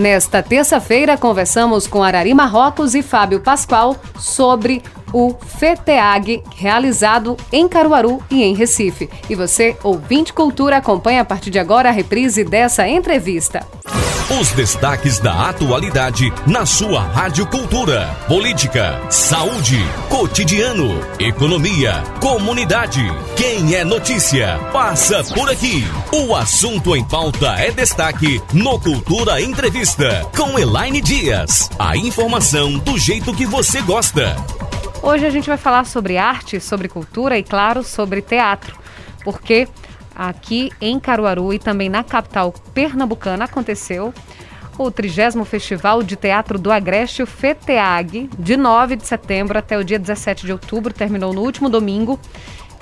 Nesta terça-feira, conversamos com Arari Marrocos e Fábio Pascoal sobre o FETEAG, realizado em Caruaru e em Recife. E você, ouvinte cultura, acompanha a partir de agora a reprise dessa entrevista. Os destaques da atualidade na sua Rádio Cultura. Política, saúde, cotidiano, economia, comunidade. Quem é notícia, passa por aqui. O assunto em pauta é destaque no Cultura Entrevista, com Elaine Dias. A informação do jeito que você gosta. Hoje a gente vai falar sobre arte, sobre cultura e, claro, sobre teatro, porque aqui em Caruaru e também na capital pernambucana aconteceu o 30 Festival de Teatro do Agreste, o FETEAG, de 9 de setembro até o dia 17 de outubro, terminou no último domingo,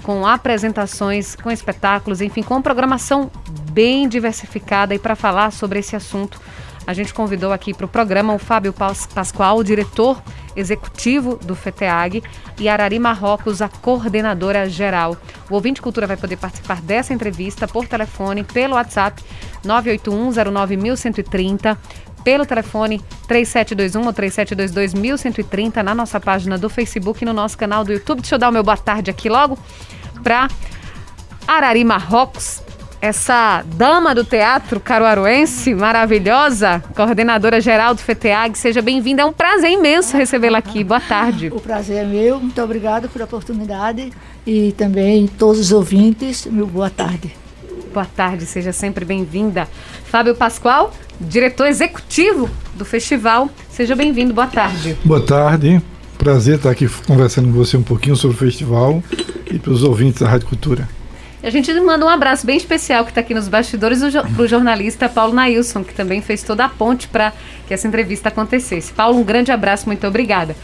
com apresentações, com espetáculos, enfim, com programação bem diversificada. E para falar sobre esse assunto, a gente convidou aqui para o programa o Fábio Pascoal, o diretor executivo do FETEAG, e Arari Marrocos, a coordenadora geral. O ouvinte Cultura vai poder participar dessa entrevista por telefone, pelo WhatsApp 981091130, pelo telefone 3721 ou 3722 1130 na nossa página do Facebook e no nosso canal do YouTube. Deixa eu dar o meu boa tarde aqui logo para Arari Marrocos, essa dama do teatro caruaruense, maravilhosa, coordenadora geral do FETEAG, seja bem-vinda. É um prazer imenso recebê-la aqui. Boa tarde. O prazer é meu. Muito obrigada pela oportunidade e também todos os ouvintes, meu boa tarde. Boa tarde, seja sempre bem-vinda. Fábio Pascoal, diretor executivo do festival. Seja bem-vindo, boa tarde. Boa tarde. Prazer estar aqui conversando com você um pouquinho sobre o festival e para os ouvintes da Rádio Cultura. A gente manda um abraço bem especial que está aqui nos bastidores para o jornalista Paulo Nailson, que também fez toda a ponte para que essa entrevista acontecesse. Paulo, um grande abraço, muito obrigada.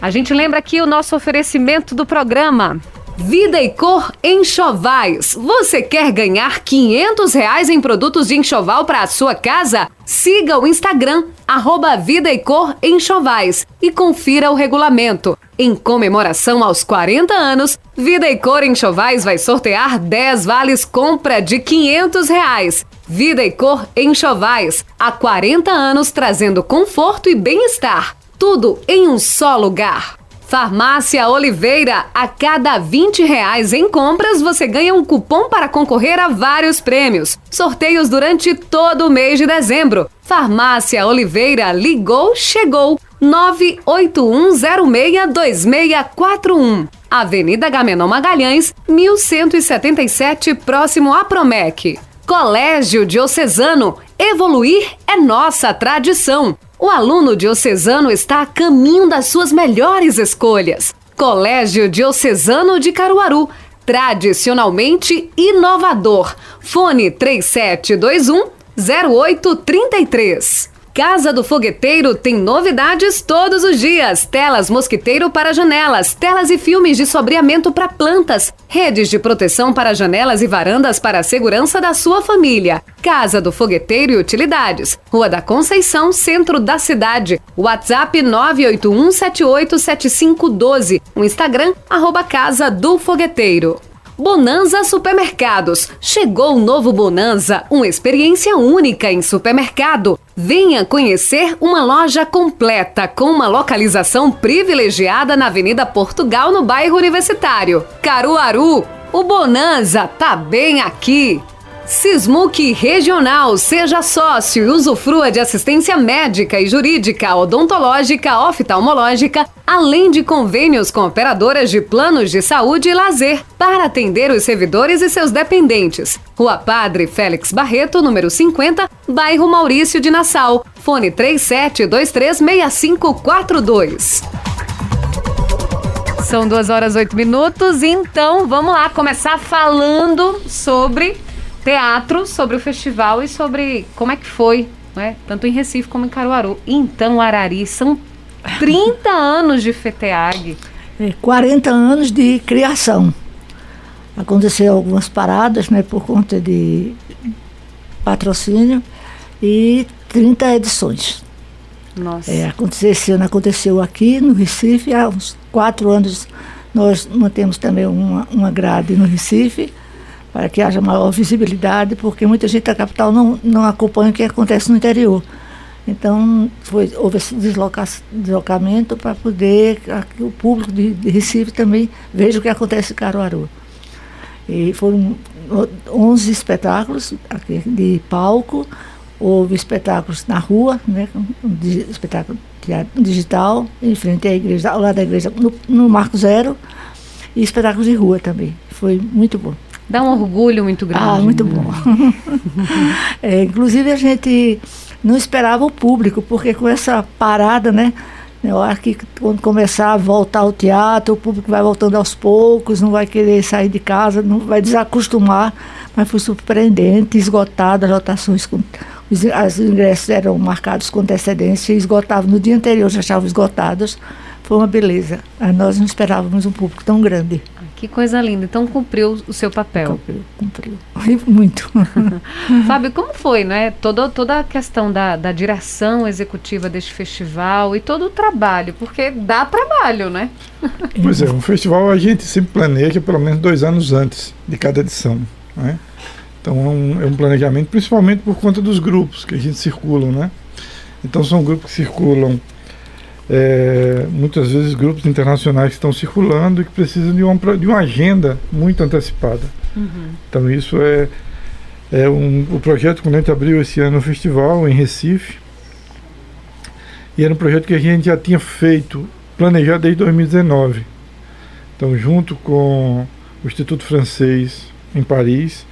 A gente lembra aqui o nosso oferecimento do programa. Vida e Cor Enxovais. Você quer ganhar 500 reais em produtos de enxoval para a sua casa? Siga o Instagram, arroba Vida e Cor Enxovais e confira o regulamento. Em comemoração aos 40 anos, Vida e Cor Enxovais vai sortear 10 vales compra de 500 reais. Vida e Cor Enxovais, há 40 anos trazendo conforto e bem-estar. Tudo em um só lugar. Farmácia Oliveira, a cada 20 reais em compras você ganha um cupom para concorrer a vários prêmios. Sorteios durante todo o mês de dezembro. Farmácia Oliveira ligou, chegou. 981062641. Avenida Gamenon Magalhães, 1177, próximo a Promec. Colégio Diocesano, evoluir é nossa tradição. O aluno diocesano está a caminho das suas melhores escolhas. Colégio Diocesano de Caruaru, tradicionalmente inovador. Fone 3721 0833. Casa do Fogueteiro tem novidades todos os dias. Telas mosquiteiro para janelas, telas e filmes de sobreamento para plantas, redes de proteção para janelas e varandas para a segurança da sua família. Casa do Fogueteiro e Utilidades. Rua da Conceição, centro da cidade. WhatsApp 981787512. O Instagram, arroba Casa do Fogueteiro. Bonanza Supermercados. Chegou o novo Bonanza, uma experiência única em supermercado. Venha conhecer uma loja completa com uma localização privilegiada na Avenida Portugal, no bairro Universitário. Caruaru, o Bonanza tá bem aqui. Sismuc Regional, seja sócio e usufrua de assistência médica e jurídica, odontológica, oftalmológica, além de convênios com operadoras de planos de saúde e lazer, para atender os servidores e seus dependentes. Rua Padre Félix Barreto, número 50, bairro Maurício de Nassau. Fone 37236542. São duas horas oito minutos, então vamos lá começar falando sobre teatro, sobre o festival e sobre como é que foi, né? Tanto em Recife como em Caruaru. Então, Arari, são 30 anos de FETEAG. É, 40 anos de criação. Aconteceu algumas paradas, né, por conta de patrocínio e 30 edições. Nossa. É, aconteceu, esse ano aconteceu aqui no Recife, há uns quatro anos nós mantemos também uma, uma grade no Recife para que haja maior visibilidade, porque muita gente da capital não, não acompanha o que acontece no interior. Então, foi, houve esse desloca, deslocamento para poder que o público de, de, Recife também veja o que acontece em Caruaru. E foram 11 espetáculos aqui de palco, houve espetáculos na rua, né, de, espetáculo digital, em frente à igreja, ao lado da igreja, no, no Marco Zero, e espetáculos de rua também. Foi muito bom. Dá um orgulho muito grande. Ah, muito né? bom. é, inclusive a gente não esperava o público, porque com essa parada, né? Eu acho que quando começar a voltar ao teatro, o público vai voltando aos poucos, não vai querer sair de casa, não vai desacostumar, mas foi surpreendente, esgotado, as lotações, com, os, os ingressos eram marcados com antecedência esgotavam no dia anterior, já estavam esgotados. Foi uma beleza. Nós não esperávamos um público tão grande. Que coisa linda. Então cumpriu o seu papel. Cumpriu, cumpriu. Muito. Fábio, como foi, né? Toda, toda a questão da, da direção executiva deste festival e todo o trabalho, porque dá trabalho, né? Pois é, um festival a gente sempre planeja pelo menos dois anos antes de cada edição. Né? Então é um, é um planejamento, principalmente por conta dos grupos que a gente circula, né? Então são grupos que circulam é, muitas vezes grupos internacionais que estão circulando e que precisam de uma, de uma agenda muito antecipada. Uhum. Então isso é, é um, o projeto quando a gente abriu esse ano o festival em Recife e era um projeto que a gente já tinha feito, planejado desde 2019. Então junto com o Instituto Francês em Paris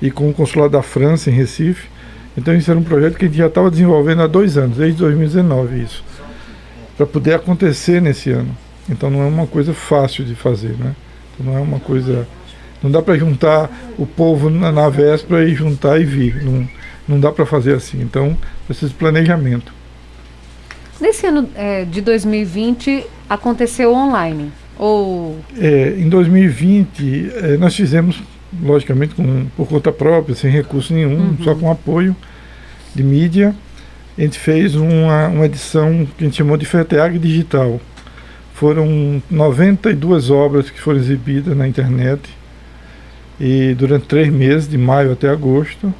e com o Consulado da França em Recife. Então isso era um projeto que a gente já estava desenvolvendo há dois anos, desde 2019 isso para poder acontecer nesse ano. Então não é uma coisa fácil de fazer, né? Então não é uma coisa. Não dá para juntar o povo na, na, véspera e juntar e vir. Não, não dá para fazer assim. Então precisa de planejamento. Nesse ano é, de 2020 aconteceu online? Ou... É, em 2020 é, nós fizemos, logicamente, com, por conta própria, sem recurso nenhum, uhum. só com apoio de mídia a gente fez uma, uma edição que a gente chamou de FETEAG Digital. Foram 92 obras que foram exibidas na internet e durante três meses, de maio até agosto,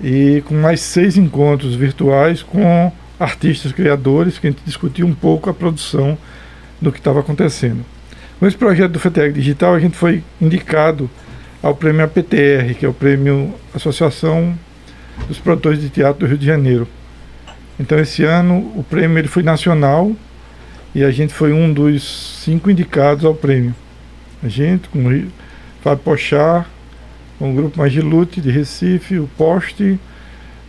e com mais seis encontros virtuais com artistas criadores, que a gente discutiu um pouco a produção do que estava acontecendo. Com esse projeto do FETEAG Digital, a gente foi indicado ao prêmio APTR, que é o prêmio Associação dos Produtores de Teatro do Rio de Janeiro. Então esse ano o prêmio ele foi nacional e a gente foi um dos cinco indicados ao prêmio. A gente, com o Fábio Pochar, com o grupo Magilute de Recife, o Poste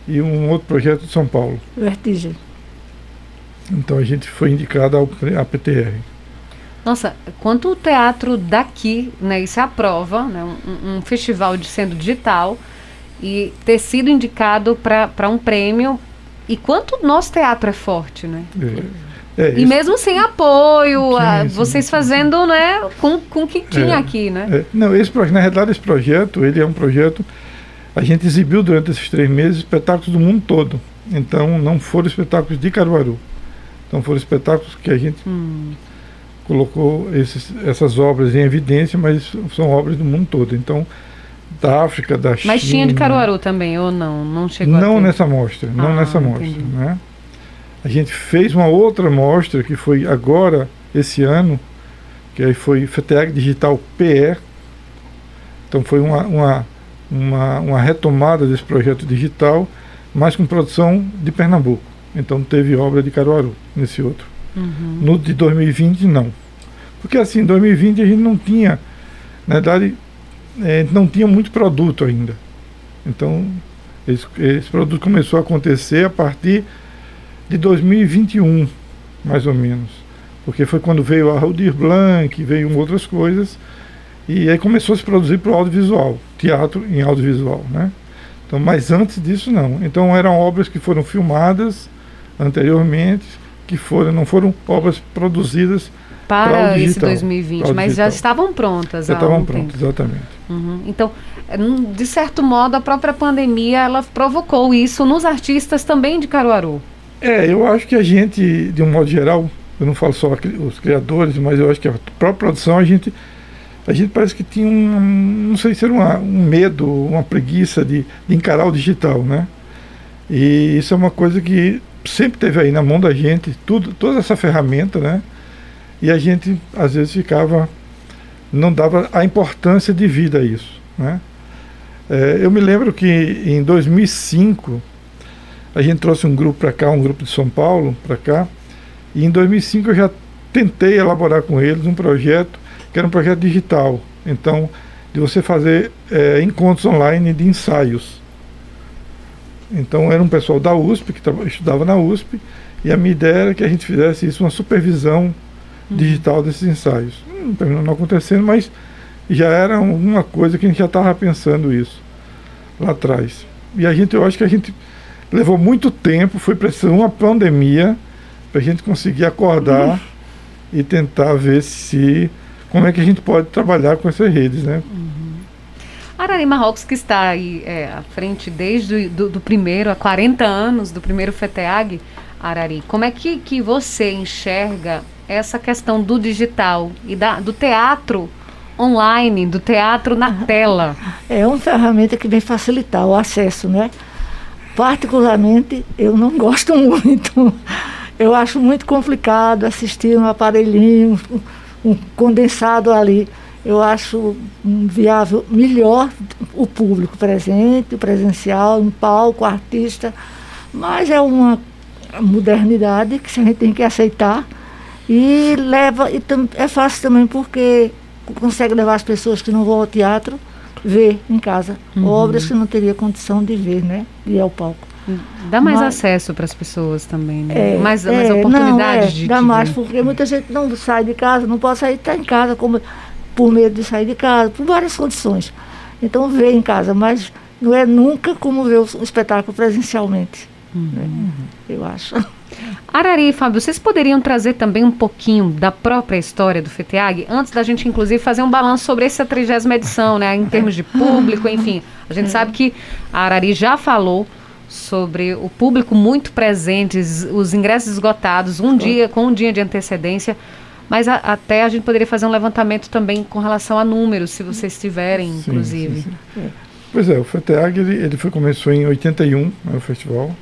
e um outro projeto de São Paulo. Vertigem. Então a gente foi indicado ao APTR. Nossa, quanto o teatro daqui, né, isso é a prova, né, um, um festival de sendo digital e ter sido indicado para um prêmio e quanto o nosso teatro é forte, né? É. É, e mesmo sem apoio, sim, a, sim, vocês sim, fazendo né, com, com o que tinha é, aqui, né? É. Não, esse, na realidade esse projeto, ele é um projeto, a gente exibiu durante esses três meses espetáculos do mundo todo. Então não foram espetáculos de Caruaru. Então foram espetáculos que a gente hum. colocou esses, essas obras em evidência, mas são obras do mundo todo. Então da África, da China. Mas tinha de Caruaru também, ou não? Não chegou Não nessa mostra, não ah, nessa mostra. Né? A gente fez uma outra mostra que foi agora, esse ano, que aí foi FETEAG Digital PE. Então foi uma, uma, uma, uma retomada desse projeto digital, mas com produção de Pernambuco. Então teve obra de Caruaru nesse outro. Uhum. No de 2020, não. Porque assim, em 2020 a gente não tinha, na verdade, é, não tinha muito produto ainda. Então, esse, esse, produto começou a acontecer a partir de 2021, mais ou menos. Porque foi quando veio a Aldir Blanc, veio outras coisas, e aí começou a se produzir para o audiovisual, teatro em audiovisual, né? Então, mas antes disso não. Então eram obras que foram filmadas anteriormente, que foram não foram obras produzidas para esse 2020, mas já estavam prontas. Já estavam prontas, exatamente. Uhum. Então, é, de certo modo, a própria pandemia ela provocou isso nos artistas também de Caruaru. É, eu acho que a gente, de um modo geral, eu não falo só os criadores, mas eu acho que a própria produção, a gente, a gente parece que tinha um, não sei se era uma, um medo, uma preguiça de, de encarar o digital, né? E isso é uma coisa que sempre teve aí na mão da gente tudo, toda essa ferramenta, né? E a gente às vezes ficava não dava a importância de vida a isso, né? É, eu me lembro que em 2005 a gente trouxe um grupo para cá, um grupo de São Paulo para cá, e em 2005 eu já tentei elaborar com eles um projeto que era um projeto digital. Então, de você fazer é, encontros online de ensaios. Então, era um pessoal da USP, que estudava na USP, e a minha ideia era que a gente fizesse isso, uma supervisão. Digital desses ensaios. Não terminou não acontecendo, mas já era uma coisa que a gente já estava pensando isso lá atrás. E a gente, eu acho que a gente levou muito tempo, foi preciso uma pandemia para a gente conseguir acordar uhum. e tentar ver se como é que a gente pode trabalhar com essas redes, né? Uhum. Arari Marrocos, que está aí é, à frente desde do, do, primeiro, há 40 anos, do primeiro FETEAG, Arari, como é que, que você enxerga essa questão do digital e da, do teatro online, do teatro na tela? É uma ferramenta que vem facilitar o acesso, né? Particularmente, eu não gosto muito. Eu acho muito complicado assistir um aparelhinho, um, condensado ali. Eu acho viável melhor o público presente, presencial, um palco, artista, mas é uma modernidade que a gente tem que aceitar e leva e é fácil também porque consegue levar as pessoas que não vão ao teatro ver em casa uhum. obras que não teria condição de ver, né? De ir ao palco. Dá mais mas, acesso para as pessoas também, né? É, mais, mais é, oportunidades não, é, de. Dá mais, porque muita gente não sai de casa, não pode sair, está em casa, como, por medo de sair de casa, por várias condições. Então vê em casa, mas não é nunca como ver o espetáculo presencialmente. Uhum. Né? Eu acho. Arari e Fábio, vocês poderiam trazer também um pouquinho da própria história do FETEAG, antes da gente, inclusive, fazer um balanço sobre essa trigésima edição, né? Em termos de público, enfim. A gente sabe que a Arari já falou sobre o público muito presente, os ingressos esgotados, um dia, com um dia de antecedência. Mas a, até a gente poderia fazer um levantamento também com relação a números, se vocês tiverem, sim, inclusive. Sim, sim. É. Pois é, o FETEAG, ele, ele foi, começou em 81, né, o festival.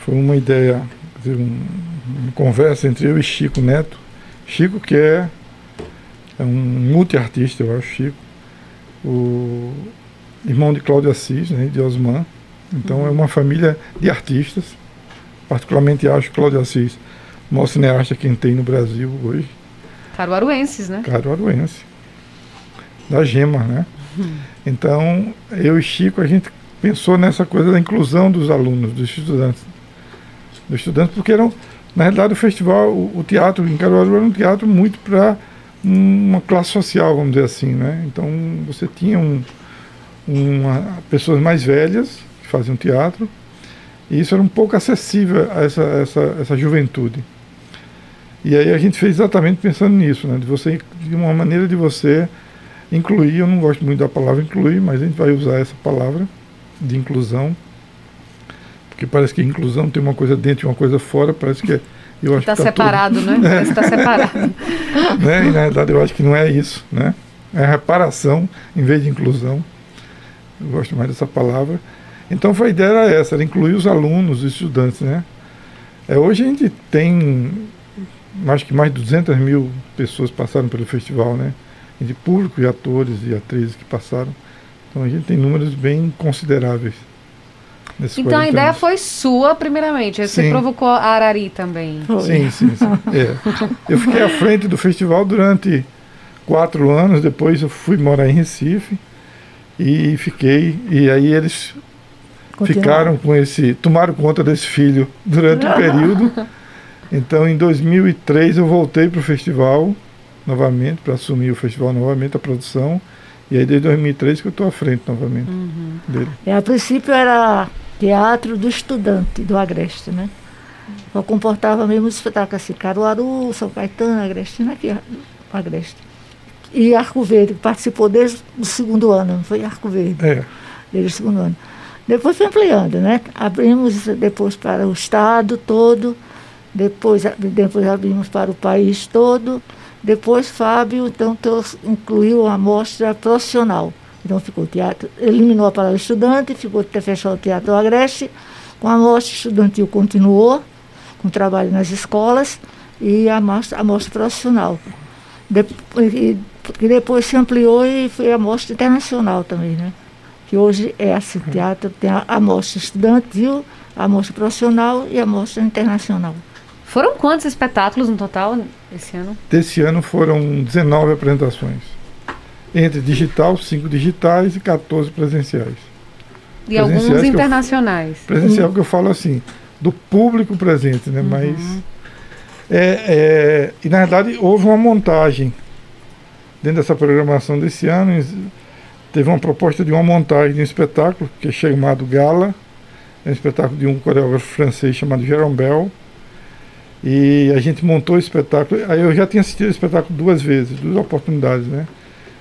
Foi uma ideia, um, uma conversa entre eu e Chico Neto. Chico, que é, é um multiartista, eu acho, Chico. O irmão de Cláudio Assis, né, de Osman. Então é uma família de artistas. Particularmente acho Cláudio Assis, o maior cineasta que tem no Brasil hoje. Caruaruenses, né? Caruaruense. Da Gema, né? Uhum. Então, eu e Chico, a gente pensou nessa coisa da inclusão dos alunos, dos estudantes estudantes, porque eram, na realidade, o festival, o, o teatro em Caruaru era um teatro muito para uma classe social, vamos dizer assim, né? Então você tinha um, uma, pessoas mais velhas que faziam teatro e isso era um pouco acessível a essa, essa, essa juventude. E aí a gente fez exatamente pensando nisso, né? De você, de uma maneira de você incluir, eu não gosto muito da palavra incluir, mas a gente vai usar essa palavra de inclusão porque parece que inclusão tem uma coisa dentro e uma coisa fora, parece que é. Eu está tá separado, tudo... né? Parece está separado. né? E na verdade eu acho que não é isso, né? É reparação em vez de inclusão. Eu gosto mais dessa palavra. Então a ideia era essa, era incluir os alunos, os estudantes, né? É, hoje a gente tem, acho que mais de 200 mil pessoas passaram pelo festival, né? De público e atores e atrizes que passaram. Então a gente tem números bem consideráveis. Então a ideia anos. foi sua, primeiramente. Você sim. provocou a Arari também. Sim, sim, sim. É. Eu fiquei à frente do festival durante quatro anos. Depois eu fui morar em Recife e fiquei. E aí eles ficaram com esse. tomaram conta desse filho durante um período. Então em 2003 eu voltei para o festival novamente, para assumir o festival novamente, a produção. E aí desde 2003 que eu estou à frente novamente uhum. dele. É, a princípio era Teatro do Estudante, do Agreste, né? Só comportava mesmo os espetáculos assim, Caruaru, São Caetano, Agreste, aqui, né? Agreste. E Arco Verde, participou desde o segundo ano, não foi Arco Verde? É. Desde o segundo ano. Depois foi ampliando, né? Abrimos depois para o estado todo, depois, depois abrimos para o país todo. Depois Fábio então incluiu a amostra profissional. Então ficou teatro, eliminou a palavra estudante, ficou fechou o Teatro Agreste, Com a mostra estudantil continuou, com trabalho nas escolas, e a mostra, a mostra profissional. Depois, e, que depois se ampliou e foi a mostra internacional também, né? Que hoje é assim, teatro tem a, a mostra estudantil, a mostra profissional e a mostra internacional. Foram quantos espetáculos no total esse ano? Desse ano foram 19 apresentações. Entre digital, 5 digitais e 14 presenciais. E alguns internacionais. Eu, presencial hum. que eu falo assim, do público presente, né? Uhum. Mas. É, é, e na verdade houve uma montagem dentro dessa programação desse ano. Teve uma proposta de uma montagem de um espetáculo que é chamado Gala. É um espetáculo de um coreógrafo francês chamado Jérôme Bell. E a gente montou o espetáculo. Aí eu já tinha assistido o espetáculo duas vezes, duas oportunidades, né?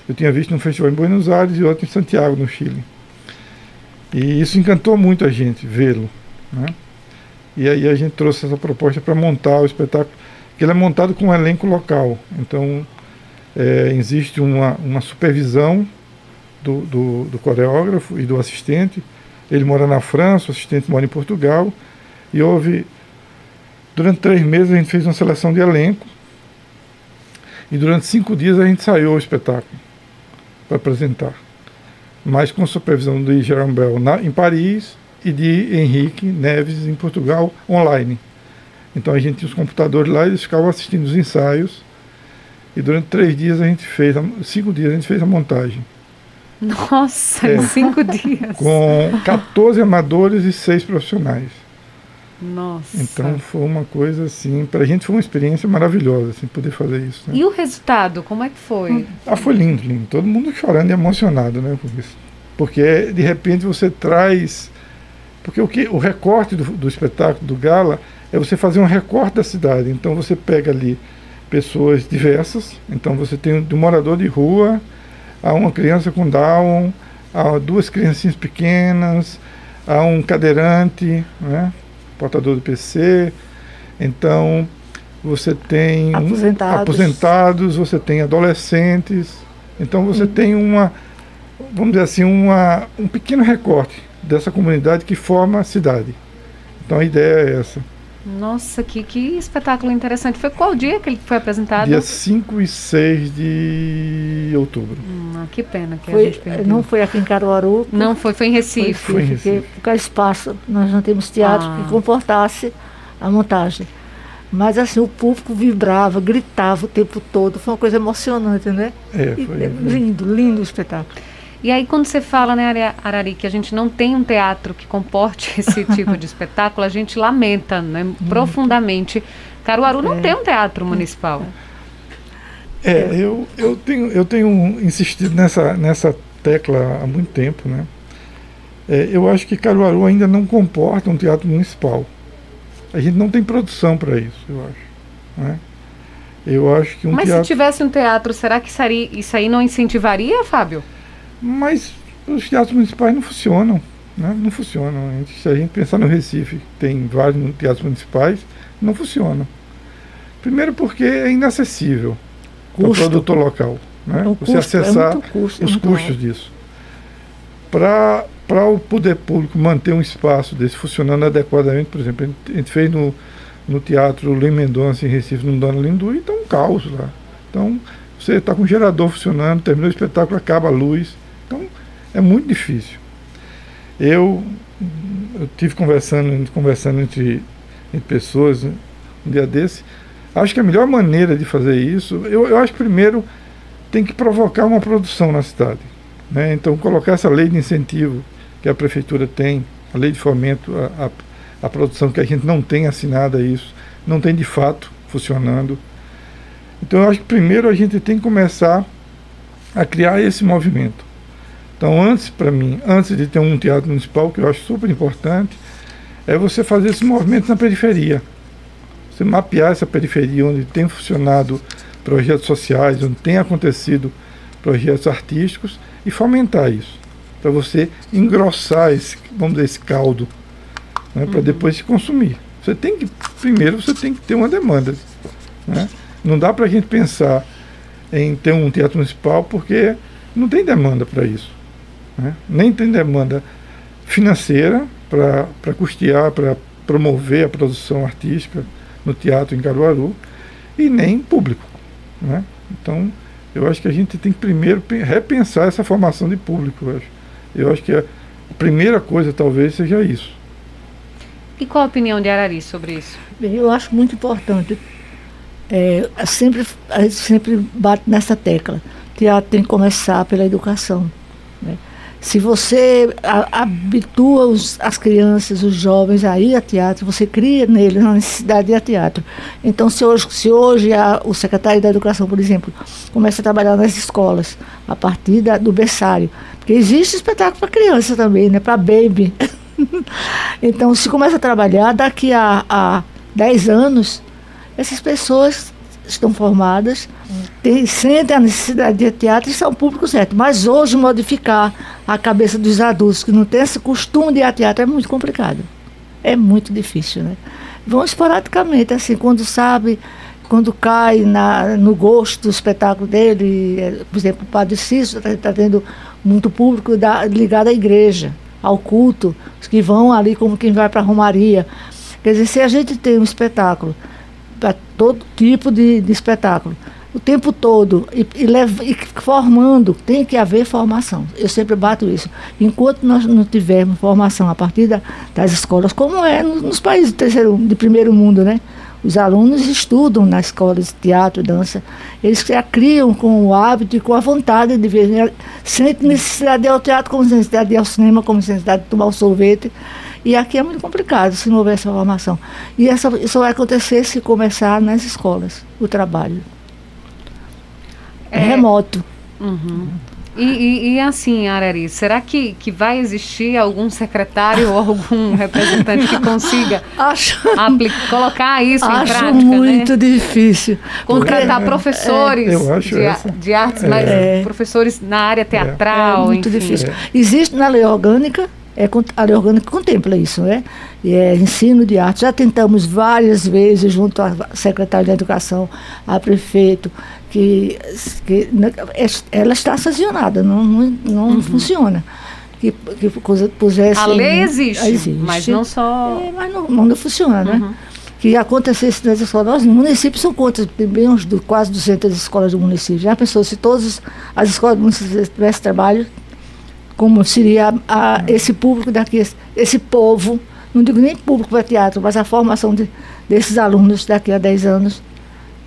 Eu tinha visto no festival em Buenos Aires e outro em Santiago, no Chile. E isso encantou muito a gente, vê-lo. Né? E aí a gente trouxe essa proposta para montar o espetáculo, que ele é montado com um elenco local. Então é, existe uma, uma supervisão do, do, do, coreógrafo e do assistente. Ele mora na França, o assistente mora em Portugal. E houve. Durante três meses a gente fez uma seleção de elenco. E durante cinco dias a gente saiu o espetáculo para apresentar mas com supervisão de Jerome Bell na, em Paris e de Henrique Neves em Portugal online. Então a gente tinha os computadores lá e eles ficavam assistindo os ensaios. E durante três dias a gente fez, cinco dias a gente fez a montagem. Nossa, é, cinco dias. Com 14 amadores e seis profissionais. Nossa. Então foi uma coisa assim, para a gente foi uma experiência maravilhosa, assim, poder fazer isso. Né? E o resultado, como é que foi? Ah, foi lindo, lindo. Todo mundo chorando e emocionado, né? Porque de repente você traz. Porque o, que, o recorte do, do espetáculo, do gala, é você fazer um recorte da cidade. Então você pega ali pessoas diversas. Então você tem de um morador de rua a uma criança com Down, a duas criancinhas pequenas, a um cadeirante, né? Portador do PC. Então, você tem aposentados, aposentados você tem adolescentes. Então, você uhum. tem uma, vamos dizer assim, uma, um pequeno recorte dessa comunidade que forma a cidade. Então, a ideia é essa. Nossa, que, que espetáculo interessante. Foi qual dia que ele foi apresentado? Dia 5 e 6 de outubro. Hum, ah, que pena que foi, a gente perdeu. Não foi aqui em Caruaru. Não foi, foi em Recife. Foi, foi em Recife. Porque, por espaço, nós não temos teatro ah. que comportasse a montagem. Mas assim, o público vibrava, gritava o tempo todo. Foi uma coisa emocionante, né? É, foi. E, lindo, lindo o espetáculo. E aí, quando você fala, né, Arari, que a gente não tem um teatro que comporte esse tipo de espetáculo, a gente lamenta né, profundamente. Caruaru não é. tem um teatro municipal. É, eu, eu, tenho, eu tenho insistido nessa, nessa tecla há muito tempo, né? É, eu acho que Caruaru ainda não comporta um teatro municipal. A gente não tem produção para isso, eu acho. Né? Eu acho que um Mas teatro... se tivesse um teatro, será que isso aí não incentivaria, Fábio? Mas os teatros municipais não funcionam. Né? Não funcionam. A gente, se a gente pensar no Recife, tem vários teatros municipais, não funcionam. Primeiro porque é inacessível para o produtor local. Né? É Você custo, é acessar é custo, os custos disso. Para o poder público manter um espaço desse funcionando adequadamente, por exemplo, a gente fez no, no Teatro Luiz Mendonça em Recife, no Dona Lindu, e está um caos lá. Então, você está com o gerador funcionando, terminou o espetáculo, acaba a luz. É muito difícil. Eu, eu tive conversando, conversando entre, entre pessoas um dia desse. Acho que a melhor maneira de fazer isso, eu, eu acho que primeiro tem que provocar uma produção na cidade. Né? Então, colocar essa lei de incentivo que a prefeitura tem, a lei de fomento à produção, que a gente não tem assinada isso, não tem de fato funcionando. Então, eu acho que primeiro a gente tem que começar a criar esse movimento. Então, antes, para mim, antes de ter um teatro municipal, que eu acho super importante, é você fazer esse movimento na periferia. Você mapear essa periferia onde tem funcionado projetos sociais, onde tem acontecido projetos artísticos e fomentar isso. Para você engrossar esse, vamos dizer, esse caldo, né, para uhum. depois se consumir. Você tem que, primeiro, você tem que ter uma demanda. Né? Não dá para a gente pensar em ter um teatro municipal porque não tem demanda para isso. Né? Nem tem demanda financeira, para custear, para promover a produção artística no teatro em Caruaru e nem público. Né? Então, eu acho que a gente tem que primeiro repensar essa formação de público. Eu acho, eu acho que a primeira coisa talvez seja isso. E qual a opinião de Arari sobre isso? Bem, eu acho muito importante. É, sempre, a gente sempre bate nessa tecla. O teatro tem que começar pela educação. Né? Se você habitua os, as crianças, os jovens a ir a teatro, você cria neles a necessidade de ir a teatro. Então, se hoje, se hoje a, o secretário da Educação, por exemplo, começa a trabalhar nas escolas, a partir da, do berçário, porque existe espetáculo para criança também, né, para baby. então, se começa a trabalhar, daqui a, a 10 anos, essas pessoas estão formadas, tem, sentem a necessidade de teatro e são público certo. Mas hoje modificar a cabeça dos adultos que não têm esse costume de ir a teatro é muito complicado. É muito difícil, né? Vão esporadicamente, assim, quando sabe, quando cai na, no gosto do espetáculo dele, é, por exemplo, o Padre Cícero está tá tendo muito público da, ligado à igreja, ao culto, os que vão ali como quem vai para a Romaria. Quer dizer, se a gente tem um espetáculo para todo tipo de, de, espetáculo. O tempo todo, e, e, e, formando, tem que haver formação. Eu sempre bato isso. Enquanto nós não tivermos formação a partir da, das escolas, como é nos, nos países terceiro, de primeiro mundo, né? Os alunos estudam nas escolas de teatro, dança. Eles já criam com o hábito e com a vontade de ver. Né? Sentem necessidade de ir ao teatro, como necessidade de ir ao cinema, como necessidade de tomar o sorvete. E aqui é muito complicado se não houver essa formação. E essa, isso vai acontecer se começar nas escolas, o trabalho. É, é remoto. Uhum. E, e, e, assim, Arari, será que, que vai existir algum secretário ou algum representante que consiga acho, colocar isso em prática? Acho muito né? difícil. Contratar porque, professores é, de, de, artes, é, mas é, professores na área teatral. É, muito enfim. difícil. Existe na lei orgânica é, a lei orgânica contempla isso, né? E é ensino de arte. Já tentamos várias vezes, junto à secretária de Educação, a prefeito, que, que ela está sancionada, não, não, uhum. funciona. Que, que pusesse. A lei existe, existe mas não só. É, mas não, não funciona, né? Uhum. Que acontecesse nas escolas. Os municípios são quantos? Tem bem uns do, quase 200 escolas do município. Já pensou se todas as escolas do município tivessem trabalho, como seria a, esse público daqui, esse, esse povo, não digo nem público para teatro, mas a formação de, desses alunos daqui a 10 anos,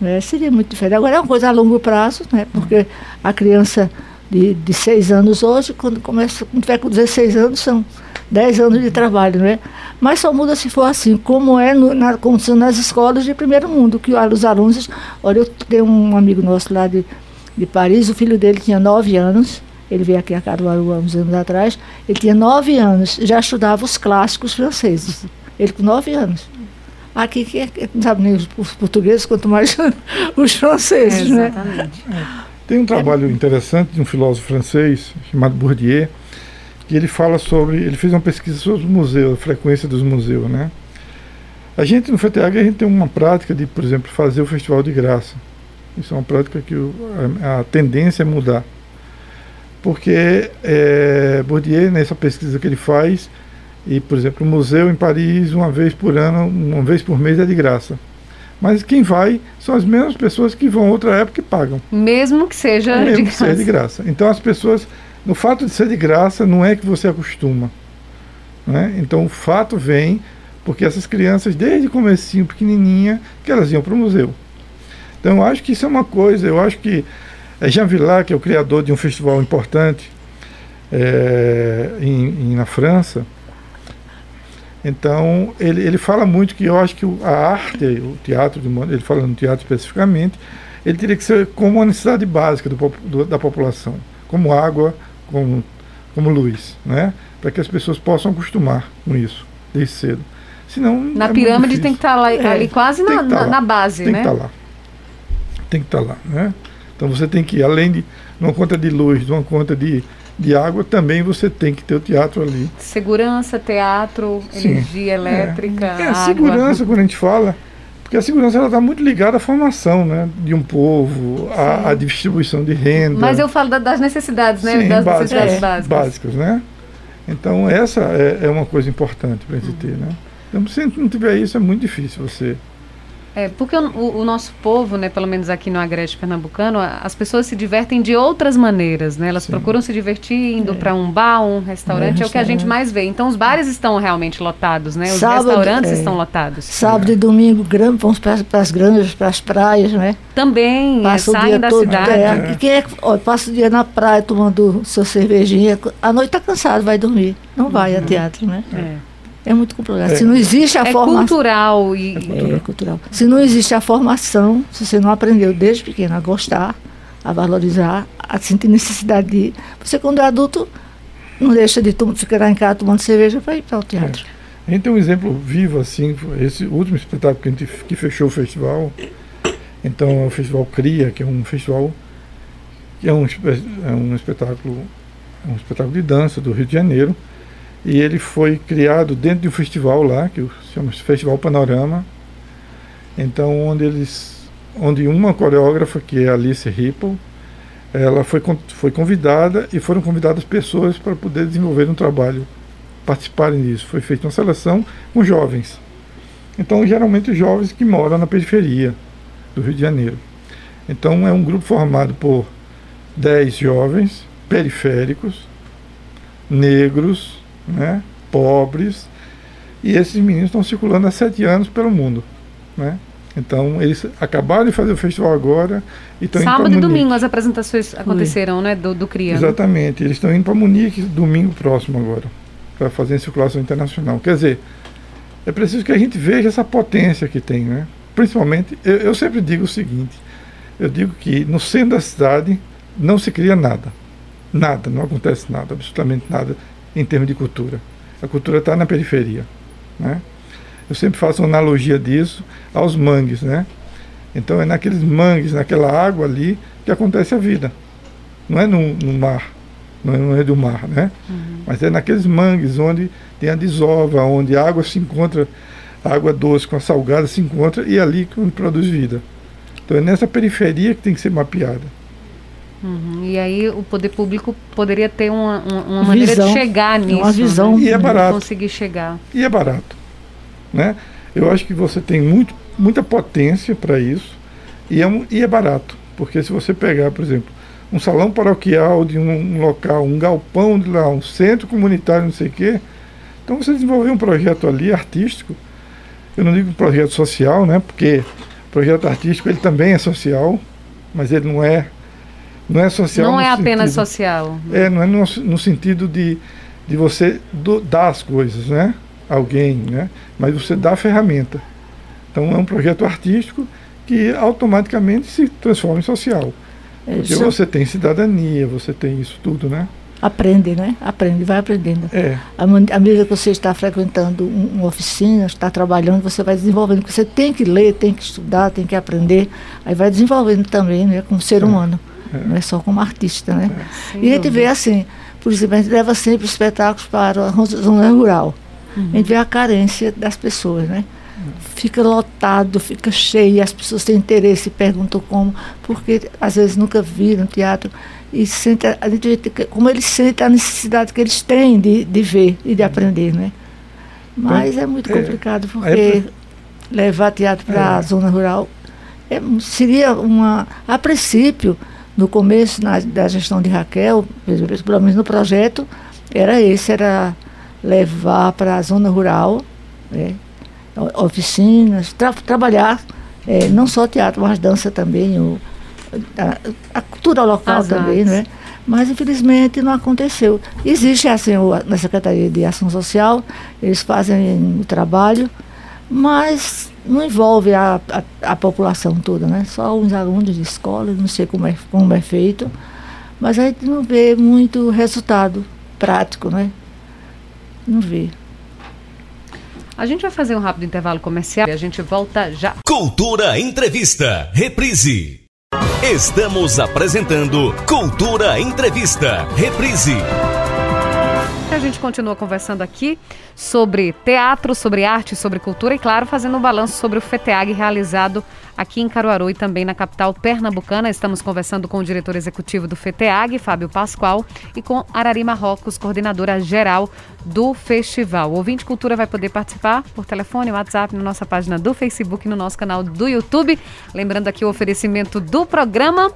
né, seria muito diferente. Agora é uma coisa a longo prazo, né, porque a criança de, de 6 anos hoje, quando começa, quando tiver com 16 anos, são 10 anos de trabalho, né? Mas só muda se for assim, como é no, na, como nas escolas de primeiro mundo, que os alunos. Olha, eu tenho um amigo nosso lá de, de Paris, o filho dele tinha 9 anos, ele veio aqui a Caruaru há uns anos atrás. Ele tinha nove anos, já estudava os clássicos franceses. Ele com nove anos. Aqui que não sabe nem os, portugueses, quanto mais os franceses, é, né? Tem um trabalho interessante de um filósofo francês chamado Bourdieu, que ele fala sobre, ele fez uma pesquisa sobre os museus, a frequência dos museus, né? A gente no FETEAG a gente tem uma prática de, por exemplo, fazer o festival de graça. Isso é uma prática que o, a, a tendência é mudar porque é, Bourdieu, nessa pesquisa que ele faz, e, por exemplo, o museu em Paris, uma vez por ano, uma vez por mês é de graça. Mas quem vai são as mesmas pessoas que vão outra época e pagam. Mesmo que seja Mesmo de que graça. seja de graça. Então as pessoas, no fato de ser de graça, não é que você acostuma. Né? Então o fato vem porque essas crianças, desde comecinho, pequenininha, que elas iam para o museu. Então eu acho que isso é uma coisa, eu acho que é Jean Villac, que é o criador de um festival importante é, em, em, na França. Então, ele, ele fala muito que eu acho que a arte, o teatro, ele fala no teatro especificamente, ele teria que ser como uma necessidade básica do, do, da população, como água, como, como luz, né? para que as pessoas possam acostumar com isso desde cedo. Senão, na é pirâmide tem que estar tá lá, é, ali quase na, tá na, na, base, tem né? Tem que estar tá lá. Tem que estar tá lá, né? Então você tem que, além de uma conta de luz, de uma conta de, de água, também você tem que ter o teatro ali. Segurança, teatro, Sim. energia é. elétrica. É, é segurança, quando a gente fala, porque a segurança está muito ligada à formação né, de um povo, à, à, distribuição de renda. Mas eu falo da, das necessidades, né? Sim, das básicas, necessidades básicas. básicas, né? Então essa é, é uma coisa importante para a gente uhum. ter, né? Então se não tiver isso é muito difícil você é, porque o, o, nosso povo, né, pelo menos aqui no Agreste Pernambucano, as pessoas se divertem de outras maneiras, né? Elas Sim. procuram se divertir indo é. para um bar, um restaurante, é, é, o que a gente mais vê. Então os bares estão realmente lotados, né? Os Sábado, restaurantes é. estão lotados. Sábado e domingo, grande, vamos para as granjas, para as praias, né? Também, é, passa saem da todo, cidade. É. E quem é que passa o dia na praia tomando sua cervejinha, à noite está cansado, vai dormir. Não vai uhum. a teatro, né? É. É muito complicado. É. Se não existe a é formação. Cultural e... É cultural. Se não existe a formação, se você não aprendeu desde pequeno a gostar, a valorizar, a sentir necessidade de. Você, quando é adulto, não deixa de ficar em casa tomando cerveja para ir para o teatro. É. A gente tem um exemplo vivo, assim, esse último espetáculo que, a gente, que fechou o festival. Então, é o Festival Cria, que é um festival que é um, é um espetáculo, um espetáculo de dança do Rio de Janeiro e ele foi criado dentro de um festival lá, que chama Festival Panorama. Então, onde eles, onde uma coreógrafa, que é Alice Ripple, ela foi, foi convidada e foram convidadas pessoas para poder desenvolver um trabalho, participarem disso. Foi feita uma seleção com jovens. Então, geralmente, jovens que moram na periferia do Rio de Janeiro. Então, é um grupo formado por 10 jovens periféricos, negros, né, pobres, e esses meninos estão circulando há sete anos pelo mundo. Né? Então, eles acabaram de fazer o festival agora e estão Sábado indo e domingo as apresentações aconteceram, né, do, do CRIA. Exatamente, eles estão indo para Munique domingo próximo agora, para fazer circulação internacional. Quer dizer, é preciso que a gente veja essa potência que tem, né? Principalmente, eu, eu sempre digo o seguinte, eu digo que no centro da cidade não se cria nada. Nada, não acontece nada, absolutamente nada em termos de cultura. A cultura está na periferia. Né? Eu sempre faço uma analogia disso aos mangues. Né? Então é naqueles mangues, naquela água ali, que acontece a vida. Não é no, no mar, não é, não é, do mar, né? Uhum. Mas é naqueles mangues onde tem a desova, onde a água se encontra, a água doce com a salgada se encontra e é ali que produz vida. Então é nessa periferia que tem que ser mapeada. Uhum. E aí o poder público poderia ter uma, uma, uma maneira visão. de chegar nisso. Uma visão. Né? E é barato. Conseguir chegar. E é barato. Né? Eu acho que você tem muito, muita potência para isso e é, e é barato. Porque se você pegar, por exemplo, um salão paroquial de um, um local, um galpão de lá, um centro comunitário, não sei o quê, então você desenvolver um projeto ali artístico, eu não digo um projeto social, né? Porque o projeto artístico ele também é social, mas ele não é não é social. Não é apenas sentido, social. É, não é no, no sentido de, de você do, dar as coisas, né? Alguém, né? Mas você dá a ferramenta. Então é um projeto artístico que automaticamente se transforma em social. É Porque você tem cidadania, você tem isso tudo, né? Aprende, né? Aprende, vai aprendendo. É. À medida que você está frequentando uma oficina, está trabalhando, você vai desenvolvendo. Porque você tem que ler, tem que estudar, tem que aprender. Aí vai desenvolvendo também, né? Como ser é. Não é só como artista, né? É. E a gente vê assim, por exemplo, a gente leva sempre espetáculos para a zona rural. Uhum. A gente vê a carência das pessoas, né? Fica lotado, fica cheio, as pessoas têm interesse e perguntam como, porque às vezes nunca viram teatro e sente, a gente vê como eles sentem a necessidade que eles têm de, de ver e de uhum. aprender, né? Mas é muito é, complicado, porque levar teatro para é. a zona rural é, seria uma. A princípio, no começo na, da gestão de Raquel, pelo menos no projeto, era esse, era levar para a zona rural né, oficinas, tra trabalhar é, não só teatro, mas dança também, o, a, a cultura local As também, artes. né? Mas infelizmente não aconteceu. Existe assim o, na Secretaria de Ação Social, eles fazem o trabalho, mas não envolve a, a, a, população toda, né? Só uns alunos de escola, não sei como é, como é feito, mas a gente não vê muito resultado prático, né? Não vê. A gente vai fazer um rápido intervalo comercial e a gente volta já. Cultura Entrevista, reprise. Estamos apresentando Cultura Entrevista, reprise. A gente continua conversando aqui sobre teatro, sobre arte, sobre cultura e, claro, fazendo um balanço sobre o FETEAG realizado aqui em Caruaru e também na capital pernambucana. Estamos conversando com o diretor executivo do FETEAG, Fábio Pascoal, e com Arari Marrocos, coordenadora geral do festival. O ouvinte Cultura vai poder participar por telefone, WhatsApp, na nossa página do Facebook, no nosso canal do YouTube. Lembrando aqui o oferecimento do programa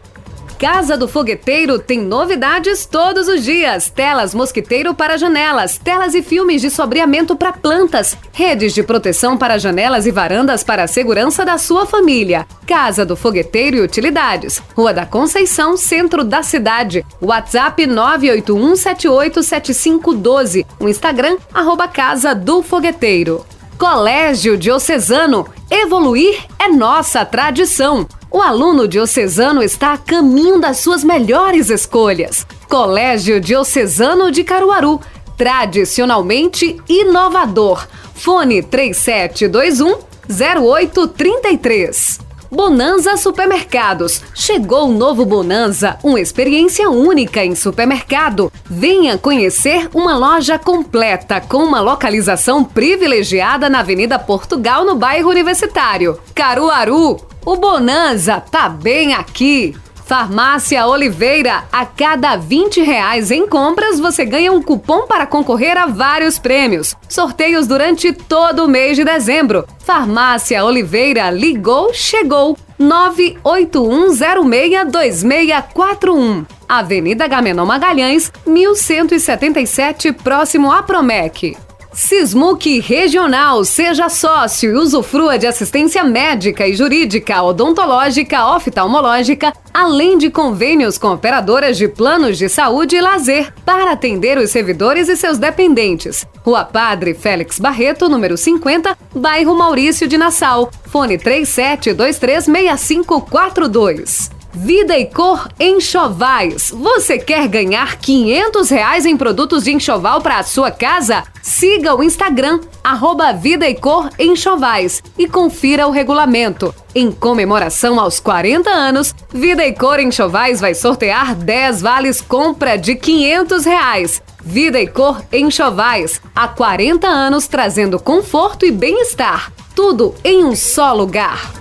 Casa do Fogueteiro tem novidades todos os dias. Telas mosquiteiro para janelas, telas e filmes de sobreamento para plantas, redes de proteção para janelas e varandas para a segurança da sua família. Casa do Fogueteiro e Utilidades, Rua da Conceição, centro da cidade. WhatsApp 981787512. O Instagram, arroba Casa do Fogueteiro. Colégio Diocesano. Evoluir é nossa tradição. O aluno diocesano está a caminho das suas melhores escolhas. Colégio Diocesano de Caruaru, tradicionalmente inovador. Fone 3721 0833. Bonanza Supermercados. Chegou o novo Bonanza, uma experiência única em supermercado. Venha conhecer uma loja completa com uma localização privilegiada na Avenida Portugal, no bairro Universitário. Caruaru, o Bonanza tá bem aqui. Farmácia Oliveira, a cada 20 reais em compras você ganha um cupom para concorrer a vários prêmios. Sorteios durante todo o mês de dezembro. Farmácia Oliveira ligou, chegou. 981062641. Avenida Gamenon Magalhães, 1177, próximo a Promec. Sismuc Regional, seja sócio e usufrua de assistência médica e jurídica, odontológica, oftalmológica, além de convênios com operadoras de planos de saúde e lazer, para atender os servidores e seus dependentes. Rua Padre Félix Barreto, número 50, bairro Maurício de Nassau. Fone 37236542. Vida e Cor Enxovais. Você quer ganhar 500 reais em produtos de enxoval para a sua casa? Siga o Instagram, arroba Vida e Cor Enxovais e confira o regulamento. Em comemoração aos 40 anos, Vida e Cor Enxovais vai sortear 10 vales compra de 500 reais. Vida e Cor Enxovais, há 40 anos trazendo conforto e bem-estar. Tudo em um só lugar.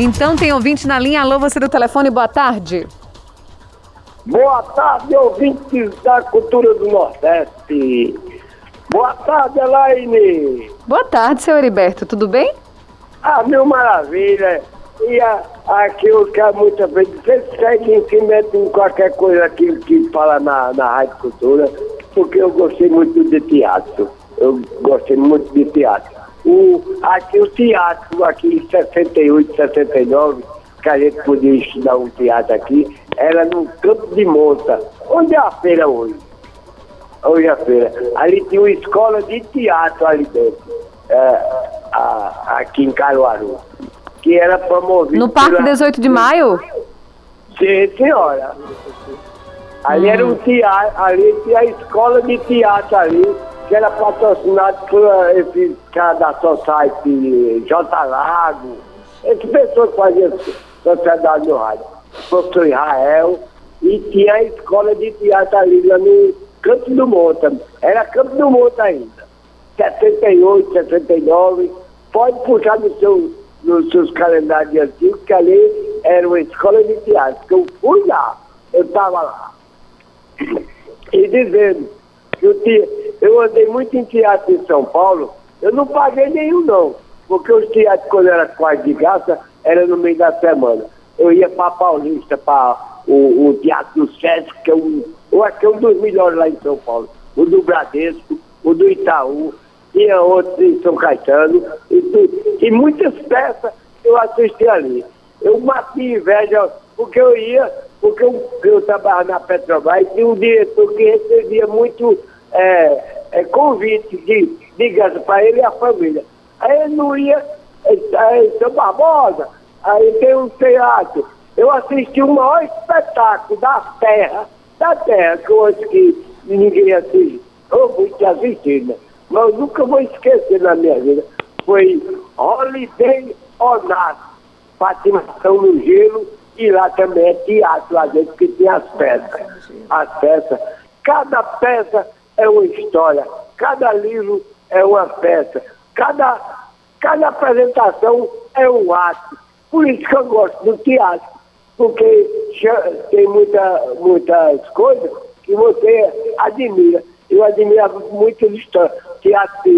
Então tem ouvinte na linha. Alô, você do telefone, boa tarde. Boa tarde, ouvintes da cultura do Nordeste. Boa tarde, Elaine. Boa tarde, seu Heriberto, tudo bem? Ah, mil maravilha. E a, aquilo que é muitas vezes, vocês seguem se metem em qualquer coisa aquilo que fala na, na Rádio Cultura, porque eu gostei muito de teatro. Eu gostei muito de teatro. O, aqui o teatro, aqui em 68, 69, que a gente podia estudar um teatro aqui, era no Campo de Monta. Onde é a feira hoje? Hoje é a feira. Ali tinha uma escola de teatro ali dentro, é, a, aqui em Caruaru, que era promovida... No Parque pela... 18 de Maio? Sim, senhora. Ali hum. era um teatro, ali tinha a escola de teatro ali, que era patrocinado por esse cara da Society J. Lago, esse pessoa que fazia sociedade no rádio, professor Israel, e tinha a escola de teatro ali no Campo do Monte, era Campo do Monte ainda, 78, 79, pode puxar no seu, nos seus calendários antigos, que ali era uma escola de teatro, eu fui lá, eu estava lá. E dizendo eu tinha eu andei muito em teatro em São Paulo, eu não paguei nenhum não, porque os teatros, quando era quase de graça, era no meio da semana. Eu ia para Paulista, para o, o, Teatro do Sesc, que é um, eu acho que é um dos melhores lá em São Paulo. O do Bradesco, o do Itaú, tinha outros em São Caetano, e, e muitas peças eu assisti ali. Eu matei inveja, porque eu ia, porque eu, eu trabalhava na Petrobras e tinha um diretor que recebia muito é, é, convite de, de para ele e a família. Aí ele não ia, aí, seu Barbosa, aí tem um teatro. Eu assisti o maior espetáculo da terra, da terra, que acho que ninguém assiste. Eu fui te assistir, né? Mas eu nunca vou esquecer na minha vida. Foi Holiday on Ice, patinação no gelo, e lá também é teatro lá dentro, que tem as peças. As peças. Cada peça é uma história, cada livro é uma peça, cada, cada apresentação é um ato. Por isso que eu gosto do teatro, porque tem muita, muitas coisas que você admira. Eu admiro muitas histórias, teatro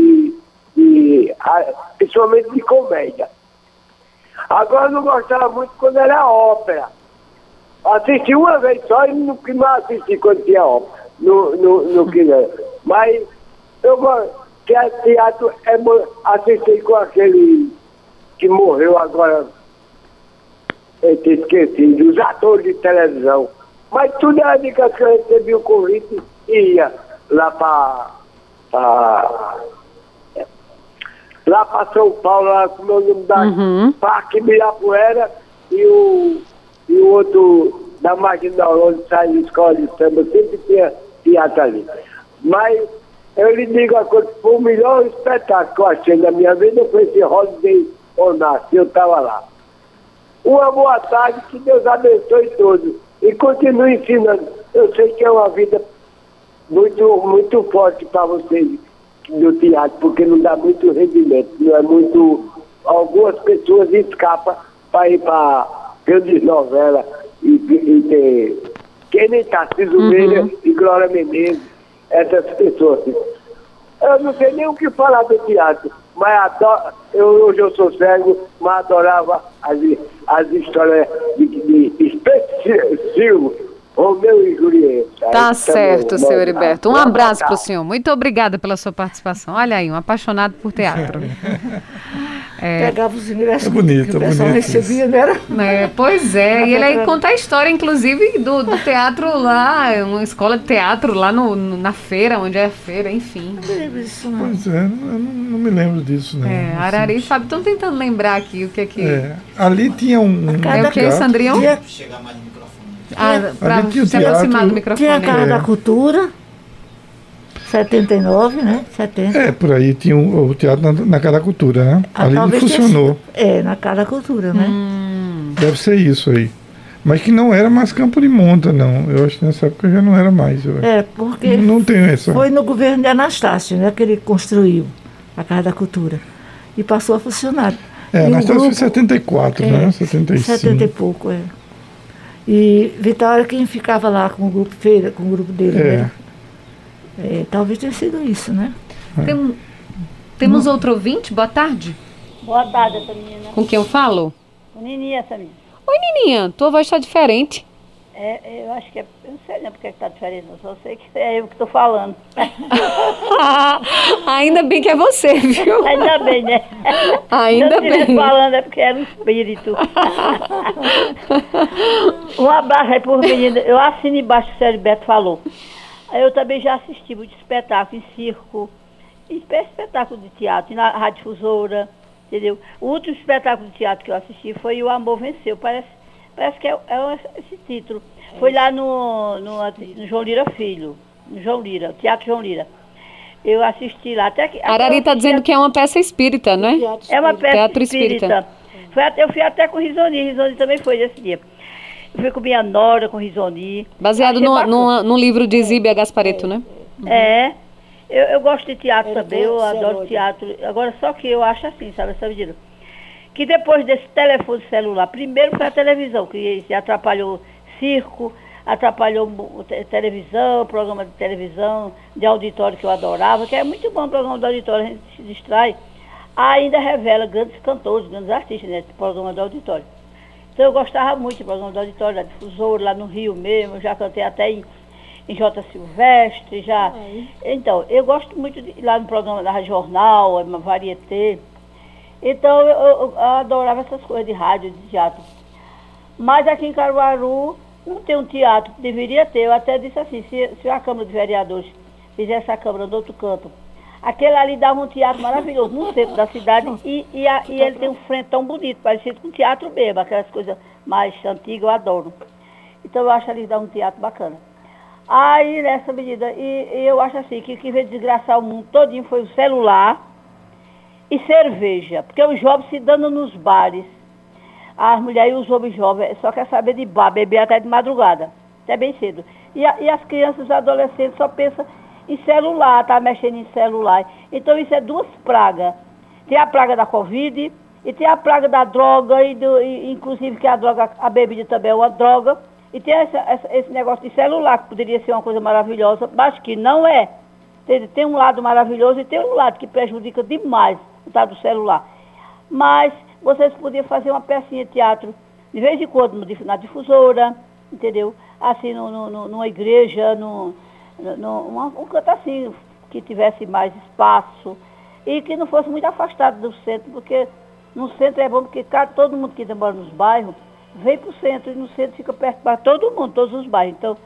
de, principalmente de comédia. Agora eu não gostava muito quando era ópera. Assisti uma vez só e mais assisti quando tinha ópera. No, no, no que Mas eu gosto. Teatro é assisti com aquele que morreu agora. Eu te esqueci, dos atores de televisão. Mas tudo era de que eu recebi o convite e ia lá para lá para São Paulo, lá com o nome da uhum. Parque Ibirapuera e o, e o outro da Marginal, onde sai a escola de samba, sempre tinha teatro ali. Mas eu lhe digo a coisa, o melhor espetáculo que eu achei na minha vida, foi esse Holiday Onassi, eu estava lá. Uma boa tarde, que Deus abençoe todos. E continue ensinando. Eu sei que é uma vida muito, muito forte para vocês do teatro, porque não dá muito rendimento, não é muito. Algumas pessoas escapam para ir para grandes novelas e, e ter. Quem nem Tarcísio uhum. Meira e Glória Menezes, essas pessoas. Eu não sei nem o que falar do teatro, mas adoro, eu, hoje eu sou cego, mas adorava as, as histórias de, de, de Romeu e Julieta. Tá certo, senhor Heriberto. Um abraço para o senhor. Muito obrigada pela sua participação. Olha aí, um apaixonado por teatro. É. Pegava os ingressos é bonito, que o pessoal recebia, não era? É, pois é, e ele aí conta a história, inclusive, do, do teatro lá, uma escola de teatro lá no, no na feira, onde é a feira, enfim. Não lembro disso, não. Pois é, não, não me lembro disso, não. É, Arari e Fábio estão tentando lembrar aqui o que é que... É, ali tinha um... É o que, Sandrinho? Tinha... Chegar mais ah, para se aproximar do microfone. Tinha a Casa é. da Cultura, 79, né? 70. É, por aí tinha o, o teatro na, na Casa da Cultura, né? Ah, Ali não funcionou. é, na Casa da Cultura, né? Hum. Deve ser isso aí. Mas que não era mais Campo de Monta, não. Eu acho que nessa época já não era mais. É, porque não, não tenho essa. foi no governo de Anastácio, né? Que ele construiu a Casa da Cultura. E passou a funcionar. É, Anastácio grupo, foi 74, é, né? 75. 70 e pouco, é. E Vitória quem ficava lá com o grupo feira, com o grupo dele, é. né? É, talvez tenha sido isso, né? É. Tem, temos Não. outro ouvinte? Boa tarde. Boa tarde, essa menina. Com quem eu falo? Com Nininha, essa menina. Oi, Nininha, tua voz está diferente. É, eu acho que é. Eu não sei né, porque está diferente, eu só sei que é eu que estou falando. Ainda bem que é você, viu? Ainda bem, né? Ainda Se eu bem. falando é porque era um espírito. um abraço aí por menina. Eu assino embaixo que o Sérgio Beto falou. Eu também já assisti muito espetáculo em circo, espetáculo de teatro, na Rádio Fusora, entendeu? O último espetáculo de teatro que eu assisti foi O Amor Venceu. Parece Parece que é, é esse título. Foi lá no, no, no, João Lira Filho, no João Lira, Teatro João Lira. Eu assisti lá. Até que, Arari está dizendo que é uma peça espírita, não é? É uma peça Teatro espírita. espírita. Foi até, eu fui até com Risoni, Risoni também foi nesse dia. Eu fui com minha nora, com Risoni. Baseado no, no, no, livro de Zíbia Gaspareto, né? É. Eu, eu gosto de teatro também, eu adoro teatro. Agora, só que eu acho assim, sabe essa medida? que depois desse telefone celular, primeiro foi a televisão, que atrapalhou circo, atrapalhou televisão, programa de televisão, de auditório que eu adorava, que é muito bom o programa de auditório, a gente se distrai. Ainda revela grandes cantores, grandes artistas nesse programa de auditório. Então eu gostava muito do programa de auditório, da difusora, lá no Rio mesmo, já cantei até em, em J. Silvestre, já. Então, eu gosto muito de lá no programa da Jornal, Varieté. Então eu, eu, eu, adorava essas coisas de rádio, de teatro. Mas aqui em Caruaru não tem um teatro, deveria ter. Eu até disse assim, se, se a Câmara de Vereadores fizesse a Câmara do outro canto, aquele ali dava um teatro maravilhoso no centro da cidade e, e, a, e ele tem um frente tão bonito, parecido com um teatro mesmo, aquelas coisas mais antigas, eu adoro. Então eu acho ali dar um teatro bacana. Aí nessa medida, e, e eu acho assim, que o que veio desgraçar o mundo todinho foi o celular e cerveja, porque os jovens se dando nos bares. As mulheres e os homens jovens só quer saber de bar, beber até de madrugada, até bem cedo. E, a, e as crianças e os adolescentes só pensam em celular, está mexendo em celular. Então isso é duas pragas. Tem a praga da Covid e tem a praga da droga, e, do, e inclusive que a droga, a bebida também é uma droga. E tem essa, essa, esse negócio de celular, que poderia ser uma coisa maravilhosa, mas que não é. Tem, tem um lado maravilhoso e tem um lado que prejudica demais o tal do celular. Mas vocês podiam fazer uma pecinha de teatro de vez em quando na difusora, entendeu? Assim, no, no, numa igreja, no, no, uma, um canto assim, que tivesse mais espaço e que não fosse muito afastado do centro, porque no centro é bom porque todo mundo que mora nos bairros vem para o centro e no centro fica perto para todo mundo, todos os bairros. Então,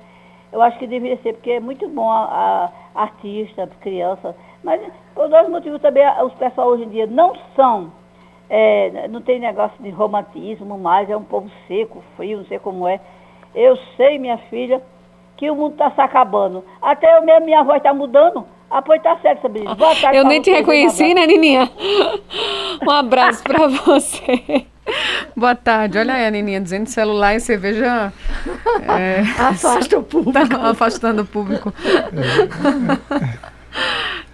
eu acho que deveria ser, porque é muito bom a, a artista, criança, mas por dois motivos também, os pessoal hoje em dia não são, é, não tem negócio de romantismo mais, é um povo seco, frio, não sei como é. Eu sei, minha filha, que o mundo está se acabando. Até eu mesmo, minha voz está mudando. Ah, pois tá certo, Sabrina. Boa tarde. Eu nem te reconheci, né, Nininha? Um abraço para você. Boa tarde. Olha aí a Nininha dizendo celular e cerveja. É, Afasta o público. Tá afastando o público.